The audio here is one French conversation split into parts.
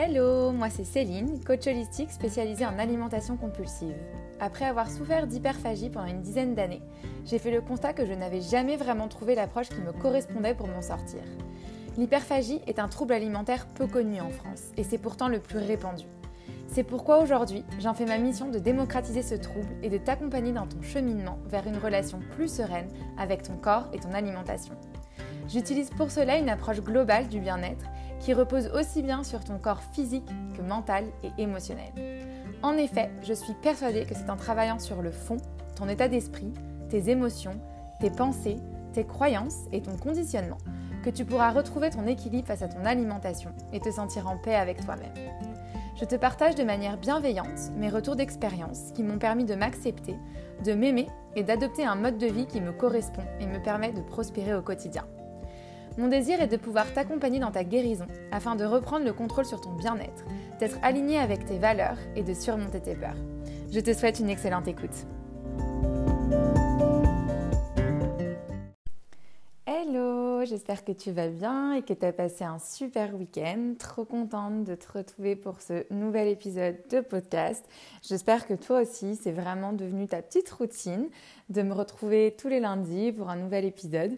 Hello, moi c'est Céline, coach holistique spécialisée en alimentation compulsive. Après avoir souffert d'hyperphagie pendant une dizaine d'années, j'ai fait le constat que je n'avais jamais vraiment trouvé l'approche qui me correspondait pour m'en sortir. L'hyperphagie est un trouble alimentaire peu connu en France et c'est pourtant le plus répandu. C'est pourquoi aujourd'hui, j'en fais ma mission de démocratiser ce trouble et de t'accompagner dans ton cheminement vers une relation plus sereine avec ton corps et ton alimentation. J'utilise pour cela une approche globale du bien-être qui repose aussi bien sur ton corps physique que mental et émotionnel. En effet, je suis persuadée que c'est en travaillant sur le fond, ton état d'esprit, tes émotions, tes pensées, tes croyances et ton conditionnement que tu pourras retrouver ton équilibre face à ton alimentation et te sentir en paix avec toi-même. Je te partage de manière bienveillante mes retours d'expérience qui m'ont permis de m'accepter, de m'aimer et d'adopter un mode de vie qui me correspond et me permet de prospérer au quotidien. Mon désir est de pouvoir t'accompagner dans ta guérison afin de reprendre le contrôle sur ton bien-être, d'être aligné avec tes valeurs et de surmonter tes peurs. Je te souhaite une excellente écoute. J'espère que tu vas bien et que tu as passé un super week-end. Trop contente de te retrouver pour ce nouvel épisode de podcast. J'espère que toi aussi, c'est vraiment devenu ta petite routine de me retrouver tous les lundis pour un nouvel épisode.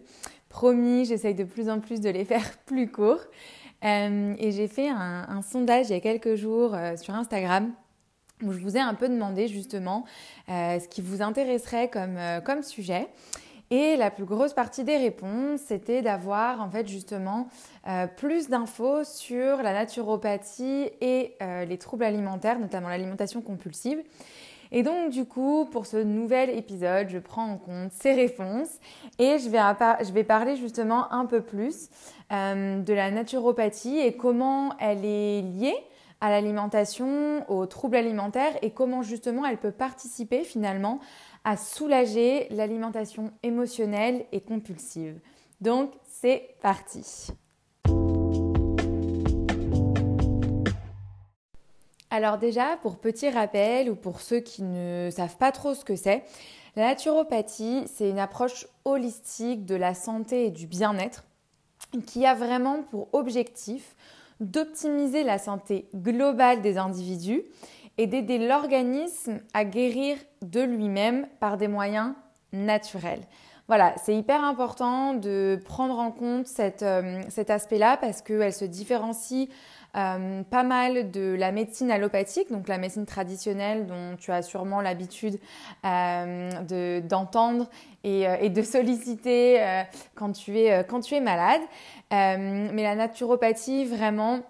Promis, j'essaye de plus en plus de les faire plus courts. Euh, et j'ai fait un, sondage il y a quelques jours euh, sur Instagram où je vous ai un peu demandé justement euh, ce qui vous intéresserait comme, comme sujet. Et la plus grosse partie des réponses, c'était d'avoir en fait justement plus d'infos sur la naturopathie et les troubles alimentaires, notamment l'alimentation compulsive. Et donc du coup, pour ce nouvel épisode, je prends en compte ces réponses et je vais, je vais parler justement un peu plus euh, de la naturopathie et comment elle est liée à l'alimentation, aux troubles alimentaires et comment justement elle peut participer finalement à soulager l'alimentation émotionnelle et compulsive. Donc c'est parti. Alors déjà, pour petit rappel ou pour ceux qui ne savent pas trop ce que c'est, la naturopathie, c'est une approche holistique de la santé et du bien-être qui a vraiment pour objectif d'optimiser la santé globale des individus et d'aider l'organisme à guérir de lui-même par des moyens naturels. Voilà, c'est hyper important de prendre en compte euh, cet aspect-là parce qu'elle se différencie euh, pas mal de la médecine allopathique, donc la médecine traditionnelle dont tu as sûrement l'habitude euh, d'entendre et, et, de solliciter quand, tu es, quand tu es malade. mais la naturopathie, vraiment,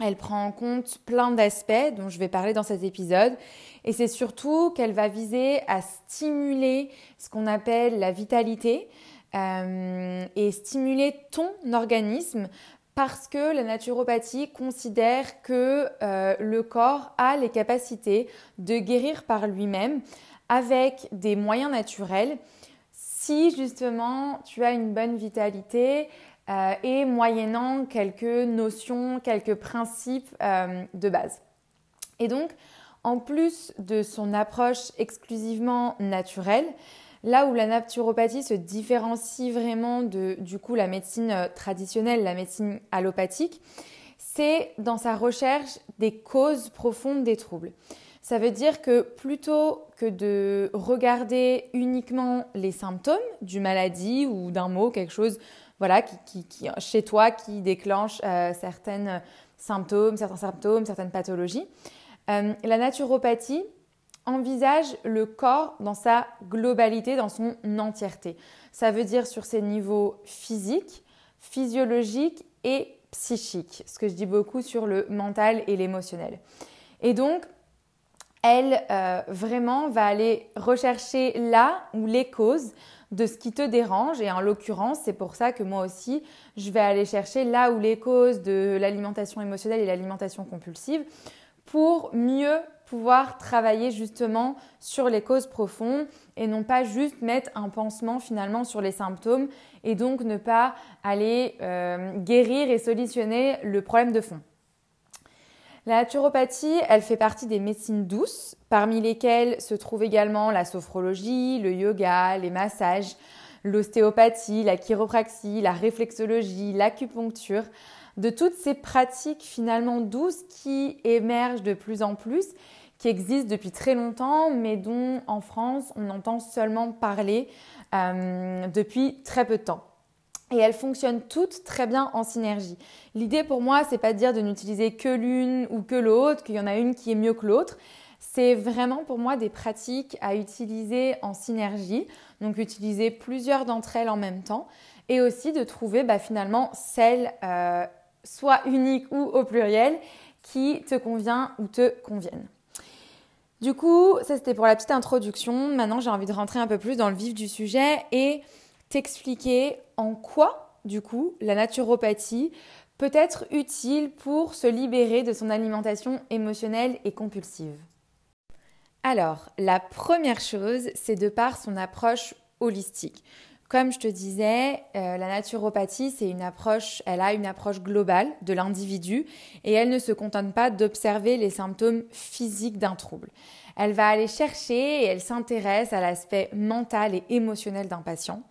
elle prend en compte plein d'aspects dont je vais parler dans cet épisode. Et c'est surtout qu'elle va viser à stimuler ce qu'on appelle la vitalité euh, et stimuler ton organisme parce que la naturopathie considère que euh, le corps a les capacités de guérir par lui-même avec des moyens naturels si justement tu as une bonne vitalité euh, et moyennant quelques notions, quelques principes euh, de base. Et donc, en plus de son approche exclusivement naturelle, Là où la naturopathie se différencie vraiment de du coup la médecine euh, traditionnelle, la médecine allopathique, c'est dans sa recherche des causes profondes des troubles. Ça veut dire que plutôt que de regarder uniquement les symptômes d'une maladie ou d'un mot, quelque chose voilà, qui, chez toi qui déclenche euh, certains symptômes, certains symptômes, certaines pathologies, euh, la naturopathie envisage le corps dans sa globalité, dans son entièreté. Ça veut dire sur ses niveaux physiques, physiologiques et psychiques, ce que je dis beaucoup sur le mental et l'émotionnel. Et donc, elle euh, vraiment va aller rechercher là où les causes de ce qui te dérange. Et en l'occurrence, c'est pour ça que moi aussi, je vais aller chercher là où les causes de l'alimentation émotionnelle et l'alimentation compulsive pour mieux pouvoir travailler justement sur les causes profondes et non pas juste mettre un pansement finalement sur les symptômes et donc ne pas aller euh, guérir et solutionner le problème de fond. La naturopathie, elle fait partie des médecines douces, parmi lesquelles se trouvent également la sophrologie, le yoga, les massages, l'ostéopathie, la chiropraxie, la réflexologie, l'acupuncture, de toutes ces pratiques finalement douces qui émergent de plus en plus, qui existent depuis très longtemps, mais dont en France on entend seulement parler euh, depuis très peu de temps. Et elles fonctionnent toutes très bien en synergie. L'idée pour moi, c'est pas de dire de n'utiliser que l'une ou que l'autre, qu'il y en a une qui est mieux que l'autre. C'est vraiment pour moi des pratiques à utiliser en synergie, donc utiliser plusieurs d'entre elles en même temps, et aussi de trouver bah, finalement celle euh, soit unique ou au pluriel qui te convient ou te convienne. Du coup, ça c'était pour la petite introduction. Maintenant, j'ai envie de rentrer un peu plus dans le vif du sujet et t'expliquer en quoi, du coup, la naturopathie peut être utile pour se libérer de son alimentation émotionnelle et compulsive. Alors, la première chose, c'est de par son approche holistique. Comme je te disais, euh, la naturopathie, c'est une approche, elle a une approche globale de l'individu et elle ne se contente pas d'observer les symptômes physiques d'un trouble. Elle va aller chercher et elle s'intéresse à l'aspect mental et émotionnel d'un patient.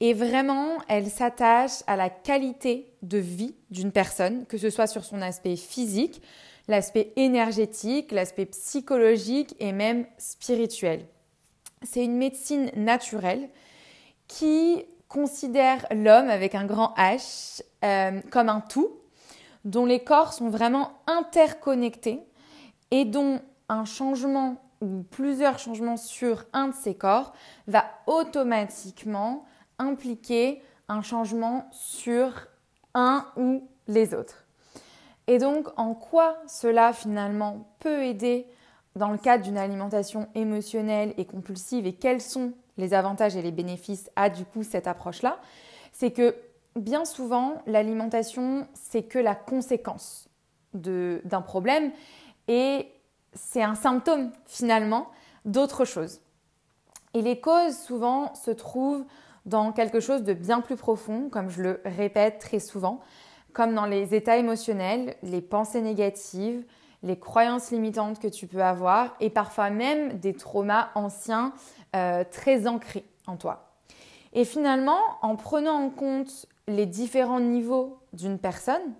Et vraiment, elle s'attache à la qualité de vie d'une personne, que ce soit sur son aspect physique, l'aspect énergétique, l'aspect psychologique et même spirituel. C'est une médecine naturelle qui considère l'homme avec un grand H euh, comme un tout, dont les corps sont vraiment interconnectés et dont un changement ou plusieurs changements sur un de ces corps va automatiquement impliquer un changement sur un ou les autres. Et donc, en quoi cela finalement peut aider dans le cadre d'une alimentation émotionnelle et compulsive et quels sont les avantages et les bénéfices à du coup cette approche-là, c'est que bien souvent, l'alimentation, c'est que la conséquence d'un problème et c'est un symptôme finalement d'autre chose. Et les causes souvent se trouvent dans quelque chose de bien plus profond, comme je le répète très souvent, comme dans les états émotionnels, les pensées négatives, les croyances limitantes que tu peux avoir et parfois même des traumas anciens euh, très ancrés en toi. Et finalement, en prenant en compte les différents niveaux d'une personne,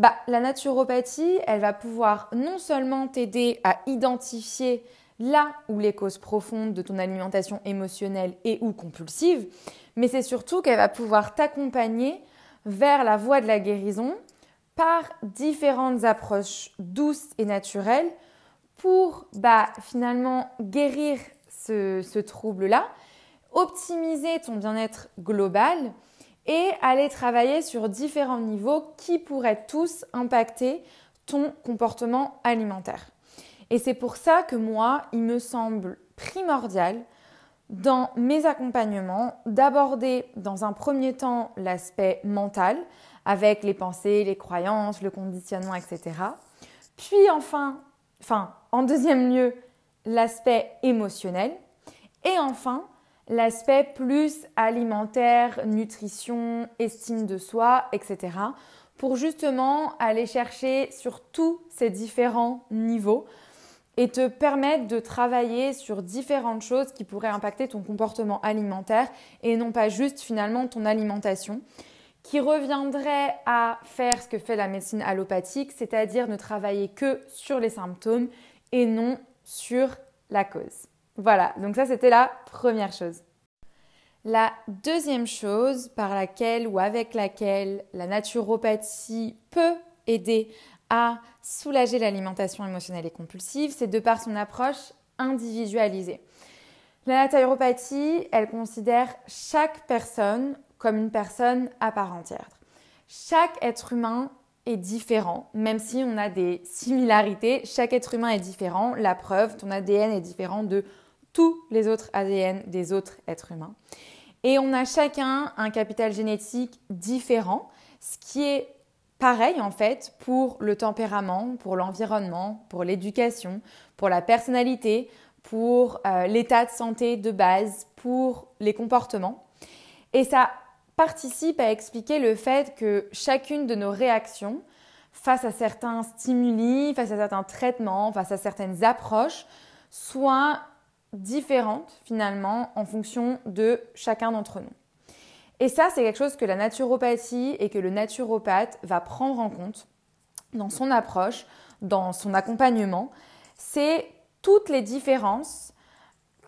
bah, la naturopathie, elle va pouvoir non seulement t'aider à identifier là où les causes profondes de ton alimentation émotionnelle et ou compulsive, mais c'est surtout qu'elle va pouvoir t'accompagner vers la voie de la guérison par différentes approches douces et naturelles pour bah, finalement guérir ce, ce trouble-là, optimiser ton bien-être global et aller travailler sur différents niveaux qui pourraient tous impacter ton comportement alimentaire. Et c'est pour ça que moi, il me semble primordial dans mes accompagnements d'aborder dans un premier temps l'aspect mental, avec les pensées, les croyances, le conditionnement, etc. Puis enfin, enfin, en deuxième lieu, l'aspect émotionnel. Et enfin, l'aspect plus alimentaire, nutrition, estime de soi, etc. Pour justement aller chercher sur tous ces différents niveaux et te permettre de travailler sur différentes choses qui pourraient impacter ton comportement alimentaire et non pas juste finalement ton alimentation qui reviendrait à faire ce que fait la médecine allopathique, c'est-à-dire ne travailler que sur les symptômes et non sur la cause. Voilà, donc ça c'était la première chose. La deuxième chose par laquelle ou avec laquelle la naturopathie peut aider à soulager l'alimentation émotionnelle et compulsive, c'est de par son approche individualisée. La naturopathie, elle considère chaque personne comme une personne à part entière. Chaque être humain est différent, même si on a des similarités, chaque être humain est différent. La preuve, ton ADN est différent de tous les autres ADN des autres êtres humains. Et on a chacun un capital génétique différent, ce qui est pareil en fait pour le tempérament, pour l'environnement, pour l'éducation, pour la personnalité, pour euh, l'état de santé de base, pour les comportements. Et ça participe à expliquer le fait que chacune de nos réactions face à certains stimuli, face à certains traitements, face à certaines approches, soit différentes finalement en fonction de chacun d'entre nous. Et ça, c'est quelque chose que la naturopathie et que le naturopathe va prendre en compte dans son approche, dans son accompagnement. C'est toutes les différences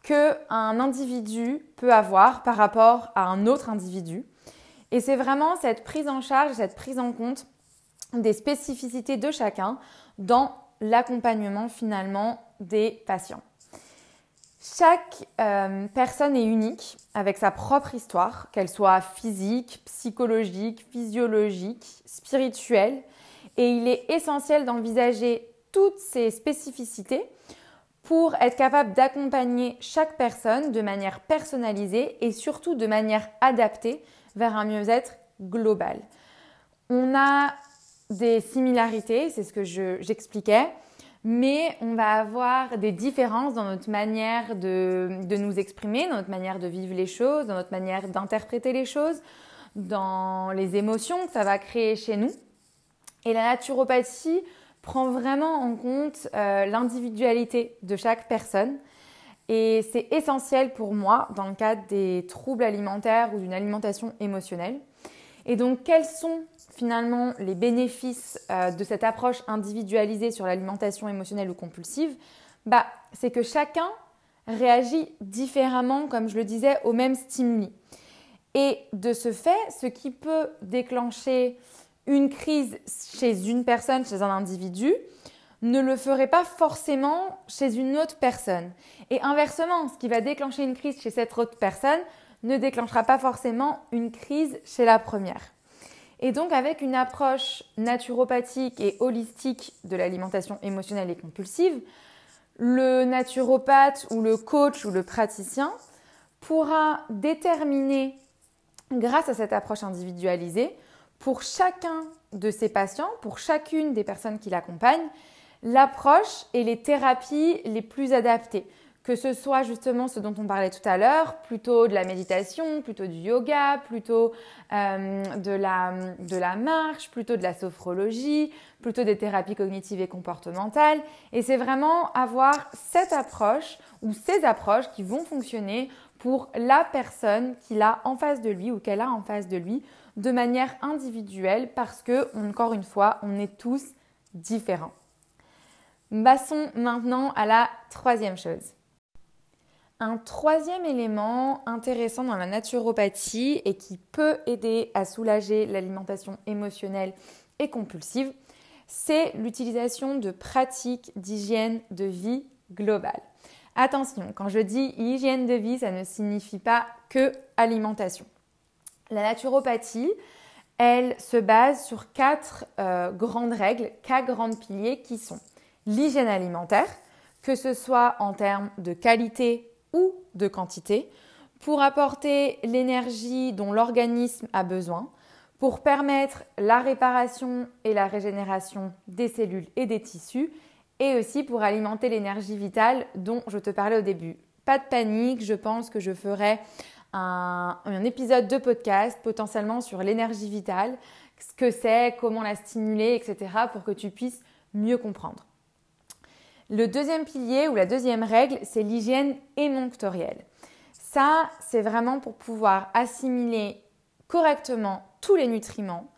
qu'un individu peut avoir par rapport à un autre individu. Et c'est vraiment cette prise en charge, cette prise en compte des spécificités de chacun dans l'accompagnement finalement des patients. Chaque euh, personne est unique avec sa propre histoire, qu'elle soit physique, psychologique, physiologique, spirituelle, et il est essentiel d'envisager toutes ces spécificités pour être capable d'accompagner chaque personne de manière personnalisée et surtout de manière adaptée vers un mieux-être global. On a des similarités, c'est ce que j'expliquais, mais on va avoir des différences dans notre manière de, de, nous exprimer, dans notre manière de vivre les choses, dans notre manière d'interpréter les choses, dans les émotions que ça va créer chez nous. Et la naturopathie prend vraiment en compte euh, l'individualité de chaque personne. Et c'est essentiel pour moi dans le cadre des troubles alimentaires ou d'une alimentation émotionnelle. Et donc, quels sont finalement les bénéfices euh, de cette approche individualisée sur l'alimentation émotionnelle ou compulsive? Bah, C'est que chacun réagit différemment, comme je le disais, au même stimuli. Et de ce fait, ce qui peut déclencher une crise chez une personne, chez un individu, ne le ferait pas forcément chez une autre personne. Et inversement, ce qui va déclencher une crise chez cette autre personne ne déclenchera pas forcément une crise chez la première. Et donc avec une approche naturopathique et holistique de l'alimentation émotionnelle et compulsive, le naturopathe ou le coach ou le praticien pourra déterminer, grâce à cette approche individualisée, pour chacun de ses patients, pour chacune des personnes qui l'accompagnent, l'approche et les thérapies les plus adaptées. Que ce soit justement ce dont on parlait tout à l'heure, plutôt de la méditation, plutôt du yoga, plutôt euh, de, la, de la marche, plutôt de la sophrologie, plutôt des thérapies cognitives et comportementales. Et c'est vraiment avoir cette approche ou ces approches qui vont fonctionner pour la personne qu'il a en face de lui ou qu'elle a en face de lui de manière individuelle parce que, encore une fois, on est tous différents. Passons maintenant à la troisième chose. Un troisième élément intéressant dans la naturopathie et qui peut aider à soulager l'alimentation émotionnelle et compulsive, c'est l'utilisation de pratiques d'hygiène de vie globale. Attention, quand je dis hygiène de vie, ça ne signifie pas que alimentation. La naturopathie, elle se base sur quatre euh, grandes règles, quatre grands piliers qui sont l'hygiène alimentaire, que ce soit en termes de qualité ou de quantité, pour apporter l'énergie dont l'organisme a besoin, pour permettre la réparation et la régénération des cellules et des tissus, et aussi pour alimenter l'énergie vitale dont je te parlais au début. Pas de panique, je pense que je ferai un, épisode de podcast potentiellement sur l'énergie vitale, ce que c'est, comment la stimuler, etc. pour que tu puisses mieux comprendre. Le deuxième pilier ou la deuxième règle, c'est l'hygiène émonctorielle. Ça, c'est vraiment pour pouvoir assimiler correctement tous les nutriments,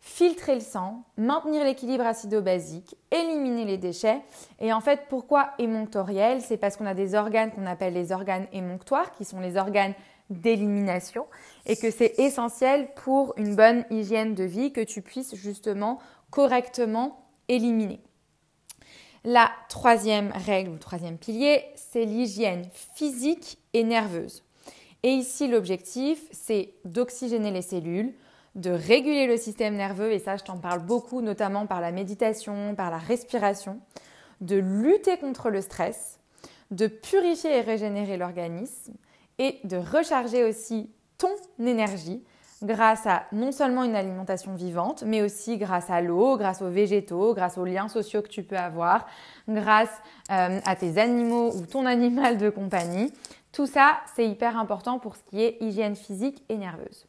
filtrer le sang, maintenir l'équilibre acido-basique, éliminer les déchets. Et en fait, pourquoi émonctoriel C'est parce qu'on a des organes qu'on appelle les organes émonctoires, qui sont les organes d'élimination et que c'est essentiel pour une bonne hygiène de vie que tu puisses justement correctement éliminer. La troisième règle ou troisième pilier, c'est l'hygiène physique et nerveuse. Et ici, l'objectif, c'est d'oxygéner les cellules, de réguler le système nerveux, et ça, je t'en parle beaucoup, notamment par la méditation, par la respiration, de lutter contre le stress, de purifier et régénérer l'organisme, et de recharger aussi ton énergie grâce à non seulement une alimentation vivante, mais aussi grâce à l'eau, grâce aux végétaux, grâce aux liens sociaux que tu peux avoir, grâce euh, à tes animaux ou ton animal de compagnie. Tout ça, c'est hyper important pour ce qui est hygiène physique et nerveuse.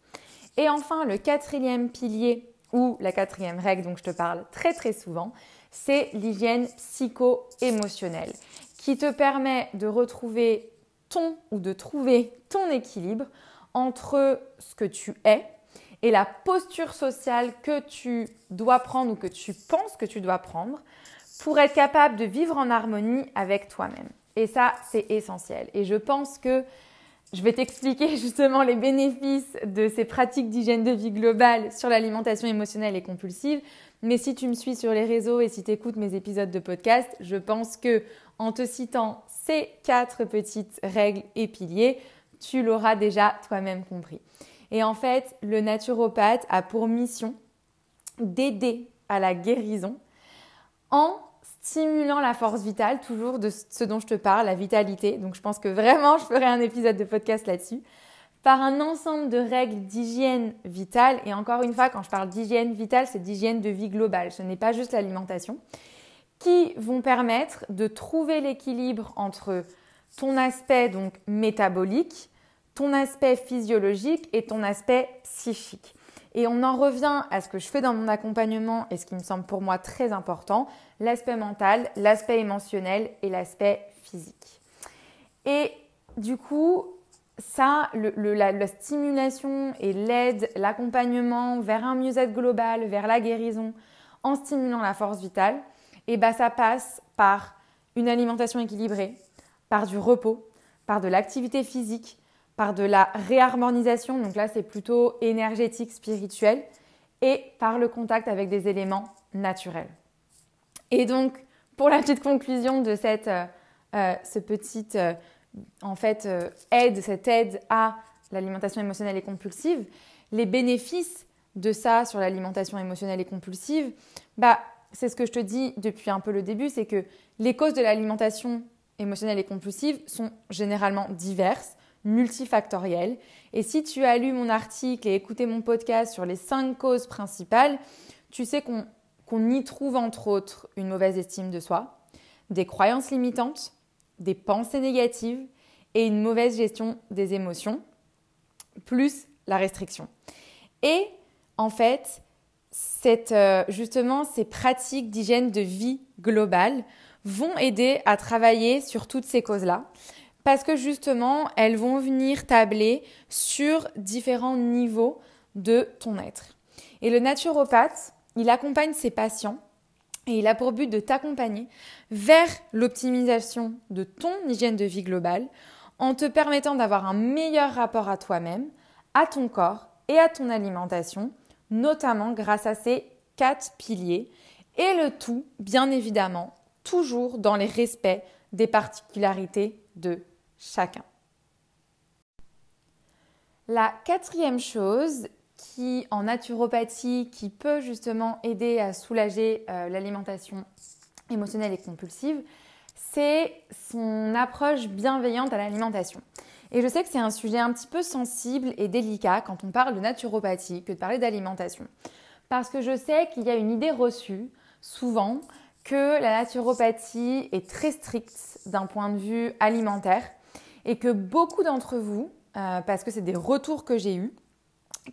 Et enfin, le quatrième pilier ou la quatrième règle dont je te parle très très souvent, c'est l'hygiène psycho-émotionnelle qui te permet de retrouver ton ou de trouver ton équilibre entre ce que tu es et la posture sociale que tu dois prendre ou que tu penses que tu dois prendre pour être capable de vivre en harmonie avec toi-même. Et ça, c'est essentiel. Et je pense que je vais t'expliquer justement les bénéfices de ces pratiques d'hygiène de vie globale sur l'alimentation émotionnelle et compulsive. Mais si tu me suis sur les réseaux et si tu écoutes mes épisodes de podcast, je pense que en te citant ces quatre petites règles et piliers, tu l'auras déjà toi-même compris. Et en fait, le naturopathe a pour mission d'aider à la guérison en stimulant la force vitale, toujours de ce dont je te parle, la vitalité. Donc je pense que vraiment, je ferai un épisode de podcast là-dessus. Par un ensemble de règles d'hygiène vitale. Et encore une fois, quand je parle d'hygiène vitale, c'est d'hygiène de vie globale. Ce n'est pas juste l'alimentation. Qui vont permettre de trouver l'équilibre entre ton aspect donc métabolique, ton aspect physiologique et ton aspect psychique. Et on en revient à ce que je fais dans mon accompagnement et ce qui me semble pour moi très important, l'aspect mental, l'aspect émotionnel et l'aspect physique. Et du coup, ça, la, stimulation et l'aide, l'accompagnement vers un mieux-être global, vers la guérison, en stimulant la force vitale, et eh ben ça passe par une alimentation équilibrée, par du repos, par de l'activité physique, par de la réharmonisation, donc là c'est plutôt énergétique, spirituel, et par le contact avec des éléments naturels. Et donc, pour la petite conclusion de cette euh, euh, petite euh, en fait aide, cette aide à l'alimentation émotionnelle et compulsive, les bénéfices de ça sur l'alimentation émotionnelle et compulsive, bah c'est ce que je te dis depuis un peu le début, c'est que les causes de l'alimentation émotionnelle et compulsive sont généralement diverses multifactoriel. Et si tu as lu mon article et écouté mon podcast sur les cinq causes principales, tu sais qu'on y trouve entre autres une mauvaise estime de soi, des croyances limitantes, des pensées négatives et une mauvaise gestion des émotions, plus la restriction. Et en fait, euh, justement, ces pratiques d'hygiène de vie globale vont aider à travailler sur toutes ces causes-là parce que justement, elles vont venir tabler sur différents niveaux de ton être. Et le naturopathe, il accompagne ses patients et il a pour but de t'accompagner vers l'optimisation de ton hygiène de vie globale en te permettant d'avoir un meilleur rapport à toi-même, à ton corps et à ton alimentation, notamment grâce à ces quatre piliers et le tout, bien évidemment, toujours dans les respects des particularités de chacun. La quatrième chose qui, en naturopathie, qui peut justement aider à soulager euh, l'alimentation émotionnelle et compulsive, c'est son approche bienveillante à l'alimentation. Et je sais que c'est un sujet un petit peu sensible et délicat quand on parle de naturopathie que de parler d'alimentation. Parce que je sais qu'il y a une idée reçue, souvent, que la naturopathie est très stricte d'un point de vue alimentaire et que beaucoup d'entre vous, euh, parce que c'est des retours que j'ai eus,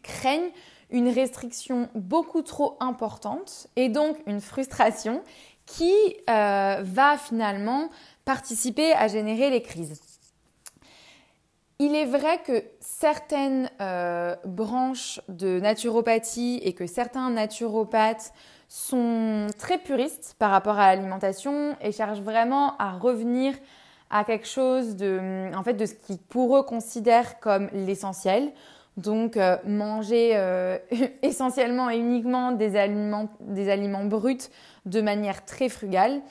craignent une restriction beaucoup trop importante et donc une frustration qui euh, va finalement participer à générer les crises. Il est vrai que certaines euh, branches de naturopathie et que certains naturopathes sont très puristes par rapport à l'alimentation et cherchent vraiment à revenir à quelque chose de, en fait, de ce qu'ils pour eux considèrent comme l'essentiel. Donc euh, manger euh, essentiellement et uniquement des aliments, des aliments bruts de manière très frugale.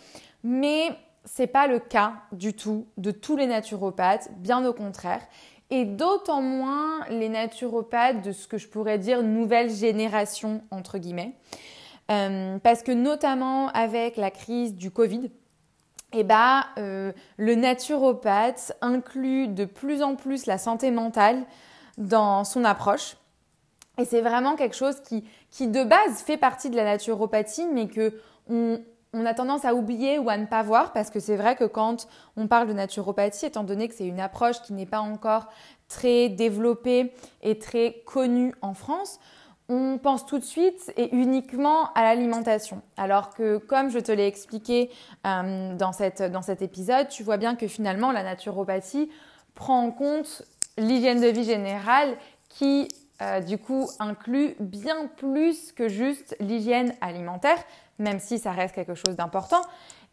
Mais c'est pas le cas du tout de tous les naturopathes, bien au contraire. Et d'autant moins les naturopathes de ce que je pourrais dire nouvelle génération entre guillemets. Euh, parce que notamment avec la crise du Covid, eh ben, euh, le naturopathe inclut de plus en plus la santé mentale dans son approche. Et c'est vraiment quelque chose qui, qui, de base fait partie de la naturopathie, mais que on, a tendance à oublier ou à ne pas voir, parce que c'est vrai que quand on parle de naturopathie, étant donné que c'est une approche qui n'est pas encore très développée et très connue en France, on pense tout de suite et uniquement à l'alimentation. Alors que, comme je te l'ai expliqué euh, dans, dans cet épisode, tu vois bien que finalement, la naturopathie prend en compte l'hygiène de vie générale qui, euh, du coup, inclut bien plus que juste l'hygiène alimentaire, même si ça reste quelque chose d'important,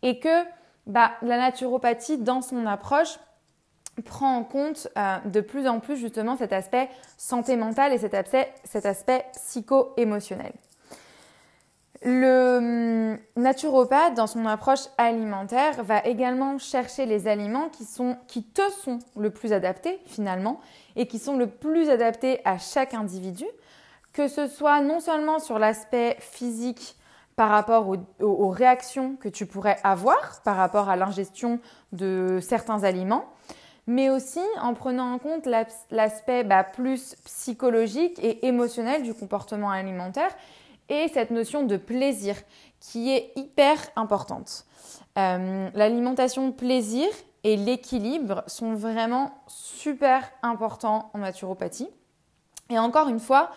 et que bah, la naturopathie, dans son approche, prend en compte euh, de plus en plus justement cet aspect santé mentale et cet aspect, cet psycho-émotionnel. Le hum, naturopathe, dans son approche alimentaire, va également chercher les aliments qui te sont le plus adaptés finalement et qui sont le plus adaptés à chaque individu, que ce soit non seulement sur l'aspect physique par rapport aux réactions que tu pourrais avoir par rapport à l'ingestion de certains aliments, mais aussi en prenant en compte l'aspect bah, plus psychologique et émotionnel du comportement alimentaire et cette notion de plaisir qui est hyper importante. Euh, l'alimentation plaisir et l'équilibre sont vraiment super importants en naturopathie. Et encore une fois,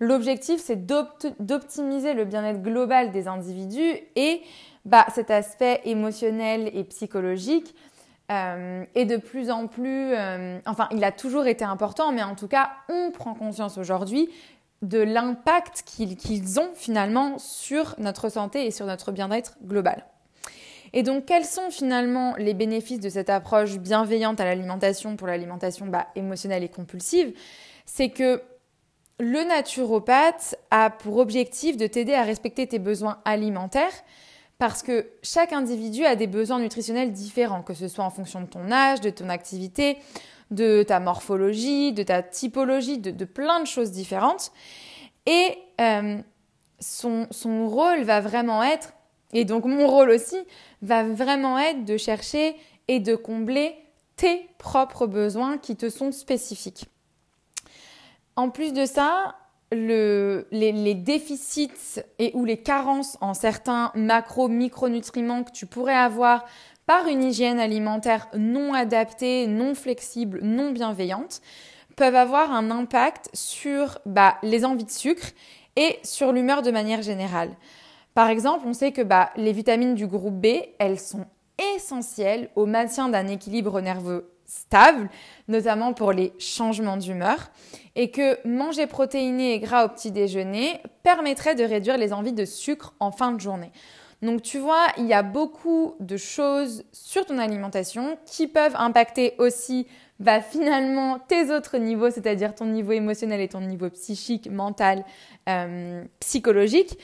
l'objectif c'est d'optimiser le bien-être global des individus et bah, cet aspect émotionnel et psychologique euh, et de plus en plus, euh, enfin, il a toujours été important, mais en tout cas, on prend conscience aujourd'hui de l'impact qu'ils ont finalement sur notre santé et sur notre bien-être global. Et donc, quels sont finalement les bénéfices de cette approche bienveillante à l'alimentation pour l'alimentation bah, émotionnelle et compulsive? C'est que le naturopathe a pour objectif de t'aider à respecter tes besoins alimentaires, parce que chaque individu a des besoins nutritionnels différents, que ce soit en fonction de ton âge, de ton activité, de ta morphologie, de ta typologie, de, plein de choses différentes. Et euh, son, son rôle va vraiment être, et donc mon rôle aussi, va vraiment être de chercher et de combler tes propres besoins qui te sont spécifiques. En plus de ça, les, déficits et ou les carences en certains macro-micronutriments que tu pourrais avoir par une hygiène alimentaire non adaptée, non flexible, non bienveillante, peuvent avoir un impact sur bah, les envies de sucre et sur l'humeur de manière générale. Par exemple, on sait que bah, les vitamines du groupe B, elles sont essentielles au maintien d'un équilibre nerveux stable, notamment pour les changements d'humeur, et que manger protéiné et gras au petit déjeuner permettrait de réduire les envies de sucre en fin de journée. Donc tu vois, il y a beaucoup de choses sur ton alimentation qui peuvent impacter aussi bah, finalement tes autres niveaux, c'est-à-dire ton niveau émotionnel et ton niveau psychique, mental, euh, psychologique,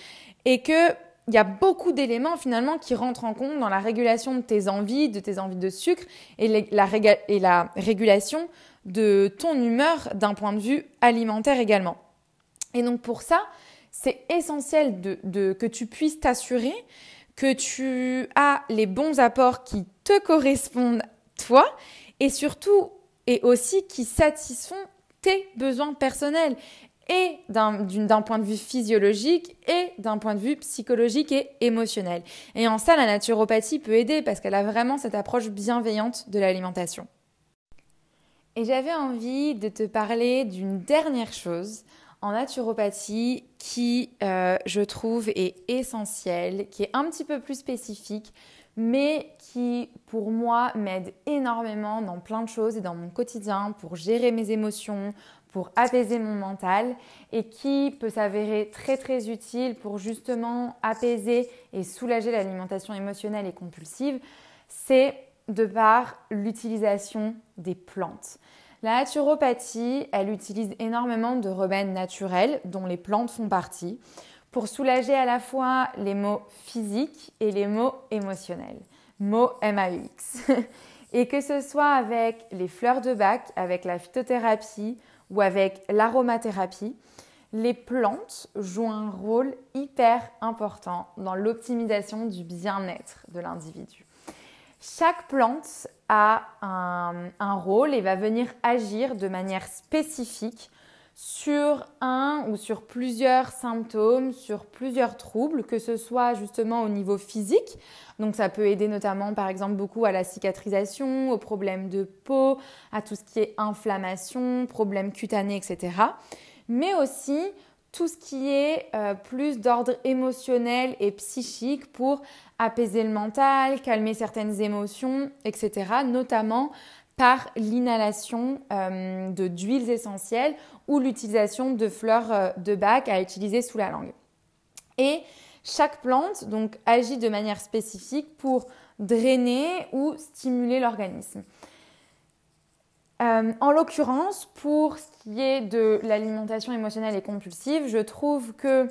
et que il y a beaucoup d'éléments finalement qui rentrent en compte dans la régulation de tes envies, de tes envies de sucre et, la, régulation de ton humeur d'un point de vue alimentaire également. Et donc pour ça, c'est essentiel de, que tu puisses t'assurer que tu as les bons apports qui te correspondent toi et surtout et aussi qui satisfont tes besoins personnels et d'un point de vue physiologique et d'un point de vue psychologique et émotionnel. Et en ça, la naturopathie peut aider parce qu'elle a vraiment cette approche bienveillante de l'alimentation. Et j'avais envie de te parler d'une dernière chose en naturopathie qui, euh, je trouve, est essentielle, qui est un petit peu plus spécifique, mais qui, pour moi, m'aide énormément dans plein de choses et dans mon quotidien pour gérer mes émotions, pour apaiser mon mental et qui peut s'avérer très très utile pour justement apaiser et soulager l'alimentation émotionnelle et compulsive, c'est de par l'utilisation des plantes. La naturopathie, elle utilise énormément de remèdes naturels dont les plantes font partie pour soulager à la fois les maux physiques et les maux émotionnels. Mots MAUX. et que ce soit avec les fleurs de bac, avec la phytothérapie ou avec l'aromathérapie, les plantes jouent un rôle hyper important dans l'optimisation du bien-être de l'individu. Chaque plante a un, rôle et va venir agir de manière spécifique sur un ou sur plusieurs symptômes, sur plusieurs troubles, que ce soit justement au niveau physique. Donc ça peut aider notamment par exemple beaucoup à la cicatrisation, aux problèmes de peau, à tout ce qui est inflammation, problèmes cutanés, etc. Mais aussi tout ce qui est euh, plus d'ordre émotionnel et psychique pour apaiser le mental, calmer certaines émotions, etc. Notamment par l'inhalation euh, d'huiles essentielles ou l'utilisation de fleurs euh, de bac à utiliser sous la langue. Et chaque plante donc agit de manière spécifique pour drainer ou stimuler l'organisme. Euh, en l'occurrence, pour ce qui est de l'alimentation émotionnelle et compulsive, je trouve que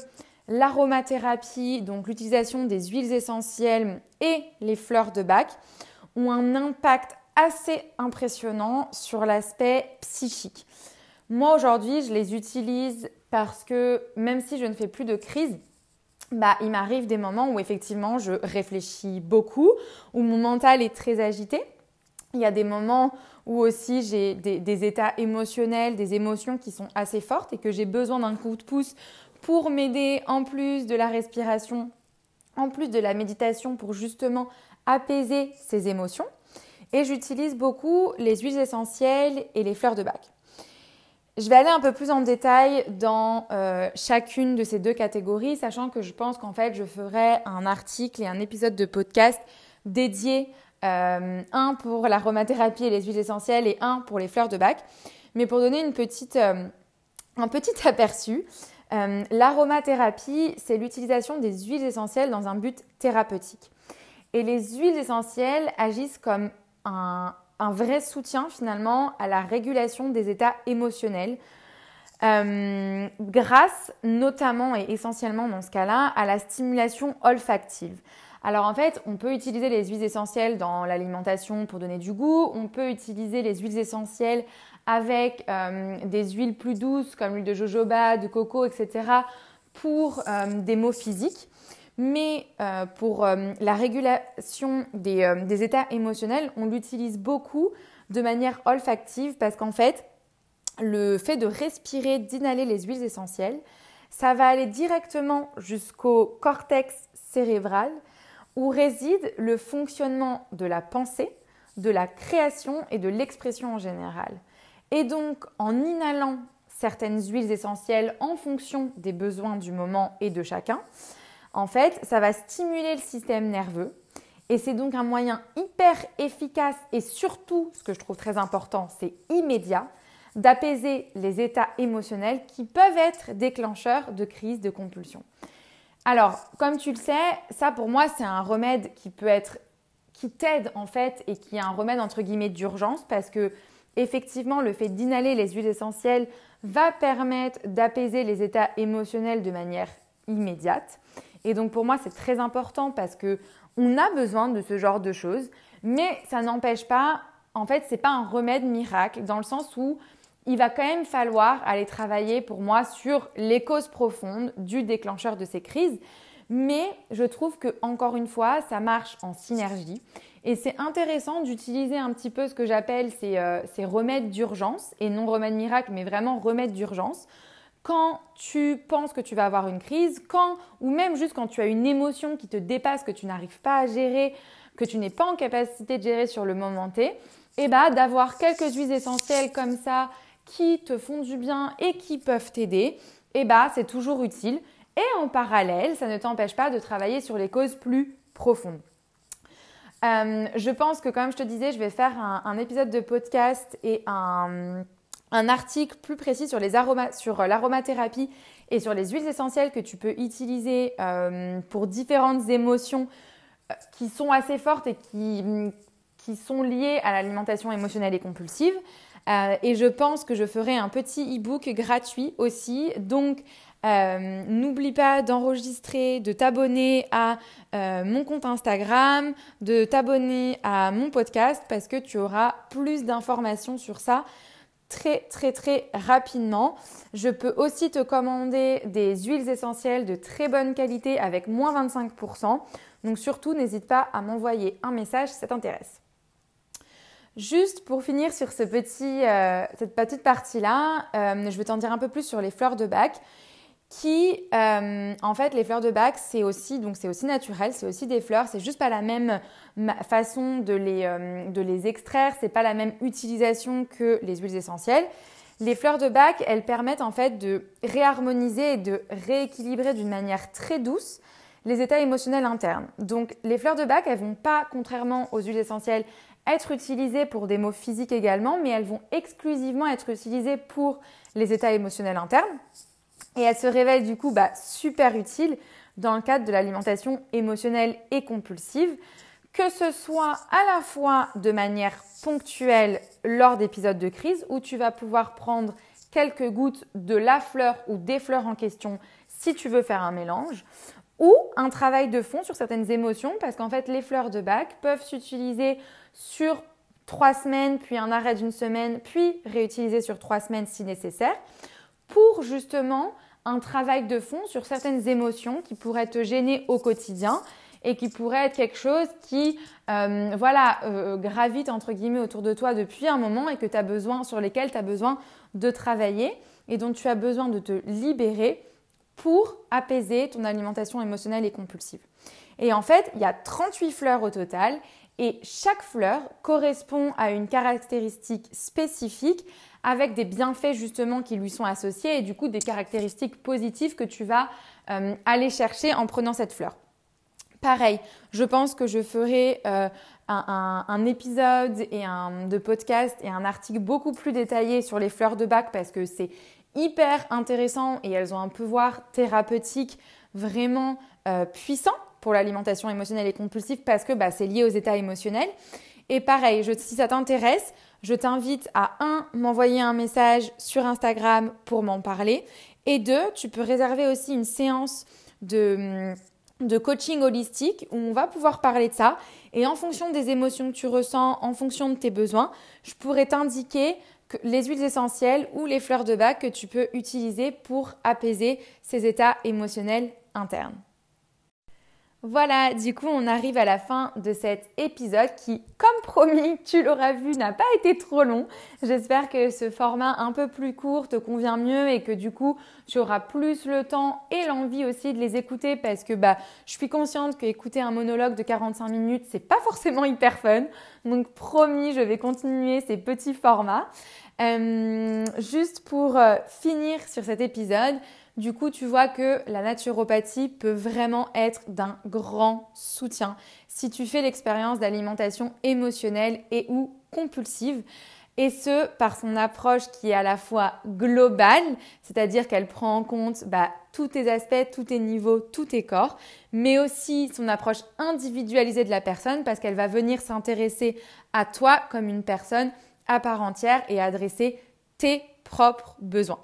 l'aromathérapie, donc l'utilisation des huiles essentielles et les fleurs de bac, ont un impact assez impressionnant sur l'aspect psychique. Moi aujourd'hui, je les utilise parce que même si je ne fais plus de crise, bah, il m'arrive des moments où effectivement je réfléchis beaucoup, où mon mental est très agité. Il y a des moments où aussi j'ai des, états émotionnels, des émotions qui sont assez fortes et que j'ai besoin d'un coup de pouce pour m'aider en plus de la respiration, en plus de la méditation pour justement apaiser ces émotions. Et j'utilise beaucoup les huiles essentielles et les fleurs de bac. Je vais aller un peu plus en détail dans euh, chacune de ces deux catégories, sachant que je pense qu'en fait, je ferai un article et un épisode de podcast dédié euh, un pour l'aromathérapie et les huiles essentielles et un pour les fleurs de bac. Mais pour donner une petite, euh, un petit aperçu, l'aromathérapie, c'est l'utilisation des huiles essentielles dans un but thérapeutique. Et les huiles essentielles agissent comme un, vrai soutien finalement à la régulation des états émotionnels, grâce notamment et essentiellement dans ce cas-là à la stimulation olfactive. Alors en fait, on peut utiliser les huiles essentielles dans l'alimentation pour donner du goût. On peut utiliser les huiles essentielles avec euh, des huiles plus douces comme l'huile de jojoba, de coco, etc. pour euh, des maux physiques. Mais euh, pour la régulation des, des, états émotionnels, on l'utilise beaucoup de manière olfactive parce qu'en fait, le fait de respirer, d'inhaler les huiles essentielles, ça va aller directement jusqu'au cortex cérébral où réside le fonctionnement de la pensée, de la création et de l'expression en général. Et donc, en inhalant certaines huiles essentielles en fonction des besoins du moment et de chacun, en fait, ça va stimuler le système nerveux. Et c'est donc un moyen hyper efficace et surtout, ce que je trouve très important, c'est immédiat, d'apaiser les états émotionnels qui peuvent être déclencheurs de crises de compulsion. Alors, comme tu le sais, ça pour moi, c'est un remède qui peut être, qui t'aide en fait et qui est un remède entre guillemets d'urgence parce que effectivement, le fait d'inhaler les huiles essentielles va permettre d'apaiser les états émotionnels de manière immédiate. Et donc pour moi, c'est très important parce que on a besoin de ce genre de choses, mais ça n'empêche pas, en fait, c'est pas un remède miracle dans le sens où il va quand même falloir aller travailler pour moi sur les causes profondes du déclencheur de ces crises. Mais je trouve que encore une fois, ça marche en synergie. Et c'est intéressant d'utiliser un petit peu ce que j'appelle ces, euh, ces, remèdes d'urgence, et non remèdes miracles, mais vraiment remèdes d'urgence. Quand tu penses que tu vas avoir une crise, quand, ou même juste quand tu as une émotion qui te dépasse, que tu n'arrives pas à gérer, que tu n'es pas en capacité de gérer sur le moment T, et eh bah d'avoir quelques huiles essentielles comme ça qui te font du bien et qui peuvent t'aider, eh bah, c'est toujours utile. Et en parallèle, ça ne t'empêche pas de travailler sur les causes plus profondes. Euh, je pense que, comme je te disais, je vais faire un, épisode de podcast et un, article plus précis sur, les aromas, sur l'aromathérapie et sur les huiles essentielles que tu peux utiliser euh, pour différentes émotions euh, qui sont assez fortes et qui, qui sont liées à l'alimentation émotionnelle et compulsive. Euh, et je pense que je ferai un petit e-book gratuit aussi. Donc, euh, n'oublie pas d'enregistrer, de t'abonner à euh, mon compte Instagram, de t'abonner à mon podcast parce que tu auras plus d'informations sur ça très très très rapidement. Je peux aussi te commander des huiles essentielles de très bonne qualité avec moins 25%. Donc surtout, n'hésite pas à m'envoyer un message si ça t'intéresse. Juste pour finir sur euh, cette petite partie-là, euh, je vais t'en dire un peu plus sur les fleurs de bac. Qui, euh, en fait, les fleurs de bac, c'est aussi, donc c'est aussi naturel, c'est aussi des fleurs. C'est juste pas la même façon de les, de les extraire, c'est pas la même utilisation que les huiles essentielles. Les fleurs de bac, elles permettent en fait de réharmoniser et de rééquilibrer d'une manière très douce les états émotionnels internes. Donc les fleurs de bac, elles vont pas, contrairement aux huiles essentielles, être utilisées pour des maux physiques également, mais elles vont exclusivement être utilisées pour les états émotionnels internes. Et elles se révèlent du coup bah, super utiles dans le cadre de l'alimentation émotionnelle et compulsive, que ce soit à la fois de manière ponctuelle lors d'épisodes de crise où tu vas pouvoir prendre quelques gouttes de la fleur ou des fleurs en question si tu veux faire un mélange, ou un travail de fond sur certaines émotions, parce qu'en fait, les fleurs de bac peuvent s'utiliser sur trois semaines, puis un arrêt d'une semaine, puis réutiliser sur trois semaines si nécessaire, pour justement un travail de fond sur certaines émotions qui pourraient te gêner au quotidien et qui pourraient être quelque chose qui euh, voilà, euh, gravite entre guillemets autour de toi depuis un moment et que tu besoin, sur lesquels tu as besoin de travailler et dont tu as besoin de te libérer pour apaiser ton alimentation émotionnelle et compulsive. Et en fait, il y a 38 fleurs au total et chaque fleur correspond à une caractéristique spécifique avec des bienfaits justement qui lui sont associés et du coup des caractéristiques positives que tu vas euh, aller chercher en prenant cette fleur. Pareil, je pense que je ferai euh, un, épisode et de podcast et un article beaucoup plus détaillé sur les fleurs de bac parce que c'est hyper intéressant et elles ont un pouvoir thérapeutique vraiment euh, puissant pour l'alimentation émotionnelle et compulsive parce que bah, c'est lié aux états émotionnels. Et pareil, si ça t'intéresse, je t'invite à un, m'envoyer un message sur Instagram pour m'en parler. Et deux, tu peux réserver aussi une séance de, de coaching holistique où on va pouvoir parler de ça. Et en fonction des émotions que tu ressens, en fonction de tes besoins, je pourrais t'indiquer les huiles essentielles ou les fleurs de bac que tu peux utiliser pour apaiser ces états émotionnels internes. Voilà, du coup, on arrive à la fin de cet épisode qui, comme promis, tu l'auras vu, n'a pas été trop long. J'espère que ce format un peu plus court te convient mieux et que du coup, tu auras plus le temps et l'envie aussi de les écouter parce que bah, je suis consciente qu'écouter un monologue de 45 minutes, c'est pas forcément hyper fun. Donc, promis, je vais continuer ces petits formats. Euh, juste pour euh, finir sur cet épisode, du coup, tu vois que la naturopathie peut vraiment être d'un grand soutien si tu fais l'expérience d'alimentation émotionnelle et ou compulsive. Et ce, par son approche qui est à la fois globale, c'est-à-dire qu'elle prend en compte bah, tous tes aspects, tous tes niveaux, tous tes corps, mais aussi son approche individualisée de la personne parce qu'elle va venir s'intéresser à toi comme une personne à part entière et adresser tes propres besoins.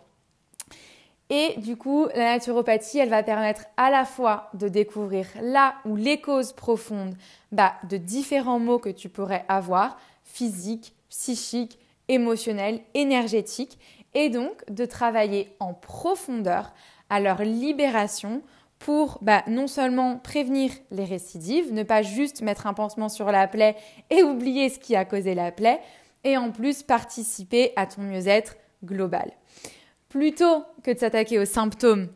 Et du coup, la naturopathie, elle va permettre à la fois de découvrir là où les causes profondes bah, de différents maux que tu pourrais avoir, physiques, psychiques, émotionnels, énergétiques, et donc de travailler en profondeur à leur libération pour bah, non seulement prévenir les récidives, ne pas juste mettre un pansement sur la plaie et oublier ce qui a causé la plaie, et en plus participer à ton mieux-être global plutôt que de s'attaquer aux symptômes,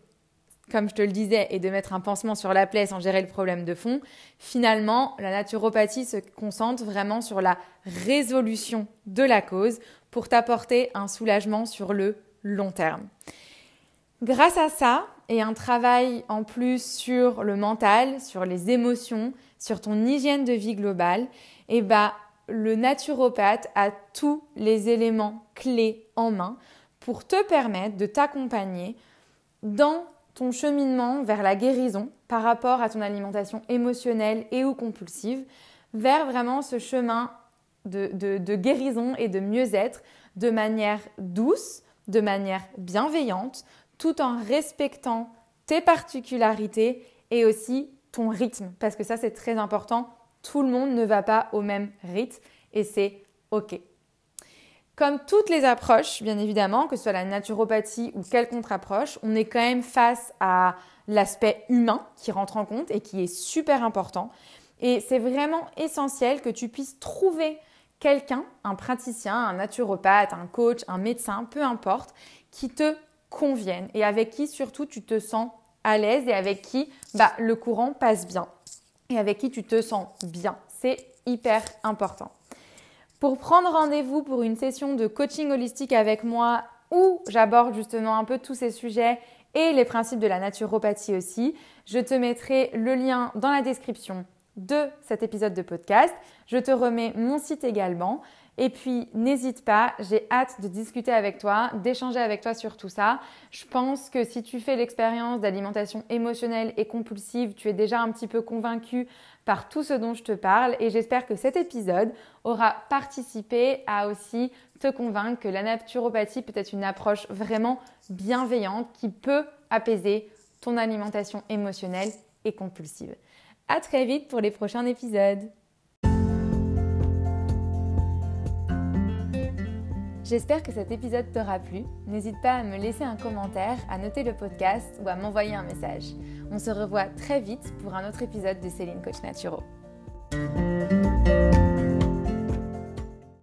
comme je te le disais, et de mettre un pansement sur la plaie sans gérer le problème de fond, finalement, la naturopathie se concentre vraiment sur la résolution de la cause pour t'apporter un soulagement sur le long terme. Grâce à ça, et un travail en plus sur le mental, sur les émotions, sur ton hygiène de vie globale, eh ben, le naturopathe a tous les éléments clés en main pour te permettre de t'accompagner dans ton cheminement vers la guérison par rapport à ton alimentation émotionnelle et ou compulsive, vers vraiment ce chemin de, guérison et de mieux-être de manière douce, de manière bienveillante, tout en respectant tes particularités et aussi ton rythme. Parce que ça, c'est très important. Tout le monde ne va pas au même rythme et c'est OK. Comme toutes les approches, bien évidemment, que ce soit la naturopathie ou quelle contre-approche, on est quand même face à l'aspect humain qui rentre en compte et qui est super important. Et c'est vraiment essentiel que tu puisses trouver quelqu'un, un praticien, un naturopathe, un coach, un médecin, peu importe, qui te convienne et avec qui surtout tu te sens à l'aise et avec qui bah, le courant passe bien et avec qui tu te sens bien. C'est hyper important. Pour prendre rendez-vous pour une session de coaching holistique avec moi où j'aborde justement un peu tous ces sujets et les principes de la naturopathie aussi. Je te mettrai le lien dans la description de cet épisode de podcast. Je te remets mon site également. Et puis, n'hésite pas, j'ai hâte de discuter avec toi, d'échanger avec toi sur tout ça. Je pense que si tu fais l'expérience d'alimentation émotionnelle et compulsive, tu es déjà un petit peu convaincu par tout ce dont je te parle et j'espère que cet épisode aura participé à aussi te convaincre que la naturopathie peut être une approche vraiment bienveillante qui peut apaiser ton alimentation émotionnelle et compulsive. À très vite pour les prochains épisodes. J'espère que cet épisode t'aura plu. N'hésite pas à me laisser un commentaire, à noter le podcast ou à m'envoyer un message. On se revoit très vite pour un autre épisode de Céline Coach Naturo.